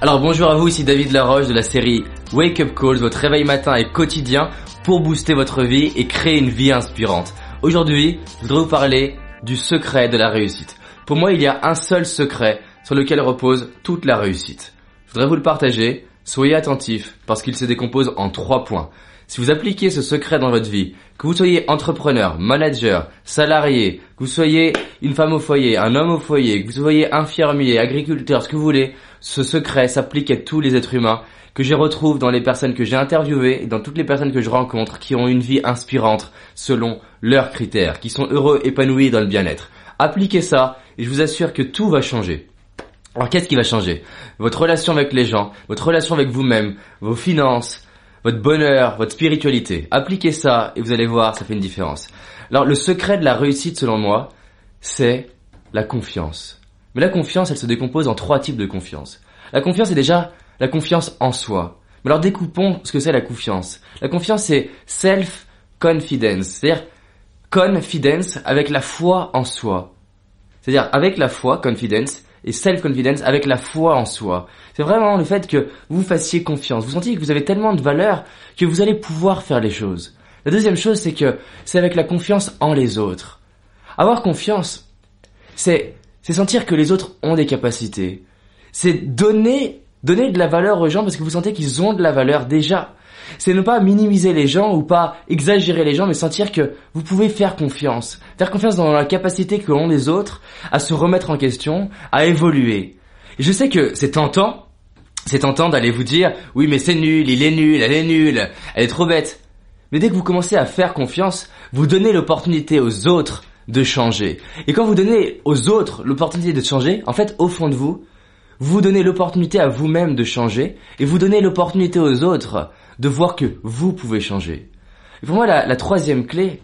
Alors bonjour à vous, ici David Laroche de la série Wake Up Calls, votre réveil matin et quotidien pour booster votre vie et créer une vie inspirante. Aujourd'hui, je voudrais vous parler du secret de la réussite. Pour moi, il y a un seul secret sur lequel repose toute la réussite. Je voudrais vous le partager, soyez attentifs parce qu'il se décompose en trois points. Si vous appliquez ce secret dans votre vie, que vous soyez entrepreneur, manager, salarié, que vous soyez une femme au foyer, un homme au foyer, que vous soyez infirmier, agriculteur, ce que vous voulez, ce secret s'applique à tous les êtres humains que je retrouve dans les personnes que j'ai interviewées et dans toutes les personnes que je rencontre qui ont une vie inspirante selon leurs critères, qui sont heureux, épanouis dans le bien-être. Appliquez ça et je vous assure que tout va changer. Alors qu'est-ce qui va changer? Votre relation avec les gens, votre relation avec vous-même, vos finances, votre bonheur, votre spiritualité. Appliquez ça et vous allez voir, ça fait une différence. Alors le secret de la réussite selon moi, c'est la confiance. Mais la confiance, elle se décompose en trois types de confiance. La confiance est déjà la confiance en soi. Mais alors découpons ce que c'est la confiance. La confiance c'est self-confidence, c'est-à-dire confidence avec la foi en soi. C'est-à-dire avec la foi, confidence, et self-confidence avec la foi en soi. C'est vraiment le fait que vous fassiez confiance. Vous sentiez que vous avez tellement de valeur que vous allez pouvoir faire les choses. La deuxième chose, c'est que c'est avec la confiance en les autres. Avoir confiance, c'est, c'est sentir que les autres ont des capacités. C'est donner, donner de la valeur aux gens parce que vous sentez qu'ils ont de la valeur déjà c'est ne pas minimiser les gens ou pas exagérer les gens, mais sentir que vous pouvez faire confiance. Faire confiance dans la capacité que ont les autres à se remettre en question, à évoluer. Et je sais que c'est tentant, c'est tentant d'aller vous dire, oui mais c'est nul, il est nul, elle est nulle, elle est trop bête. Mais dès que vous commencez à faire confiance, vous donnez l'opportunité aux autres de changer. Et quand vous donnez aux autres l'opportunité de changer, en fait, au fond de vous, vous donnez l'opportunité à vous-même de changer et vous donnez l'opportunité aux autres de voir que vous pouvez changer. Et pour moi, la, troisième clé,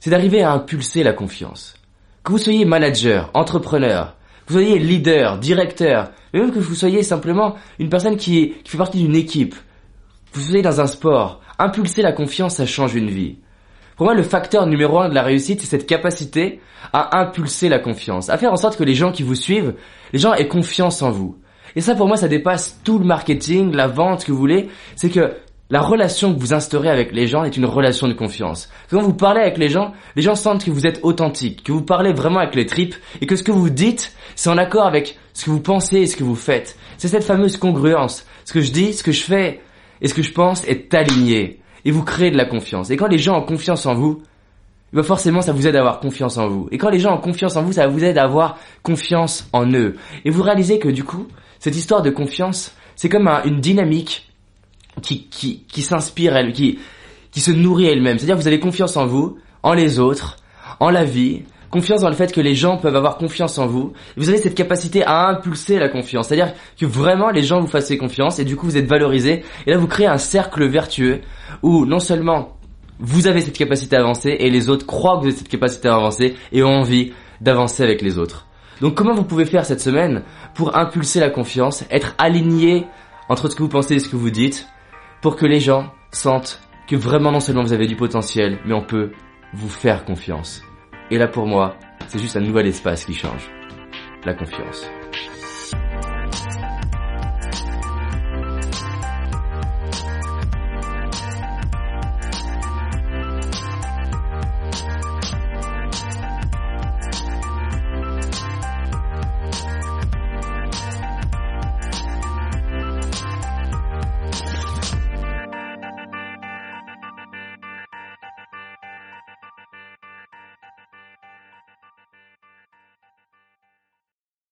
c'est d'arriver à impulser la confiance. Que vous soyez manager, entrepreneur, que vous soyez leader, directeur, même que vous soyez simplement une personne qui, qui fait partie d'une équipe, vous soyez dans un sport, impulser la confiance, ça change une vie. Pour moi, le facteur numéro un de la réussite, c'est cette capacité à impulser la confiance, à faire en sorte que les gens qui vous suivent, les gens aient confiance en vous. Et ça, pour moi, ça dépasse tout le marketing, la vente que vous voulez. C'est que la relation que vous instaurez avec les gens est une relation de confiance. Quand vous parlez avec les gens, les gens sentent que vous êtes authentique, que vous parlez vraiment avec les tripes et que ce que vous dites, c'est en accord avec ce que vous pensez et ce que vous faites. C'est cette fameuse congruence. Ce que je dis, ce que je fais et ce que je pense est aligné et vous créez de la confiance. Et quand les gens ont confiance en vous, bah forcément ça vous aide à avoir confiance en vous. Et quand les gens ont confiance en vous, ça vous aide à avoir confiance en eux. Et vous réalisez que du coup, cette histoire de confiance, c'est comme une dynamique qui, qui, qui s'inspire elle, qui, qui se nourrit elle-même. C'est-à-dire vous avez confiance en vous, en les autres, en la vie, confiance dans le fait que les gens peuvent avoir confiance en vous. Vous avez cette capacité à impulser la confiance. C'est-à-dire que vraiment les gens vous fassent confiance et du coup vous êtes valorisé. Et là vous créez un cercle vertueux où non seulement vous avez cette capacité à avancer et les autres croient que vous avez cette capacité à avancer et ont envie d'avancer avec les autres. Donc comment vous pouvez faire cette semaine pour impulser la confiance, être aligné entre ce que vous pensez et ce que vous dites, pour que les gens sentent que vraiment non seulement vous avez du potentiel, mais on peut vous faire confiance? Et là pour moi, c'est juste un nouvel espace qui change. La confiance.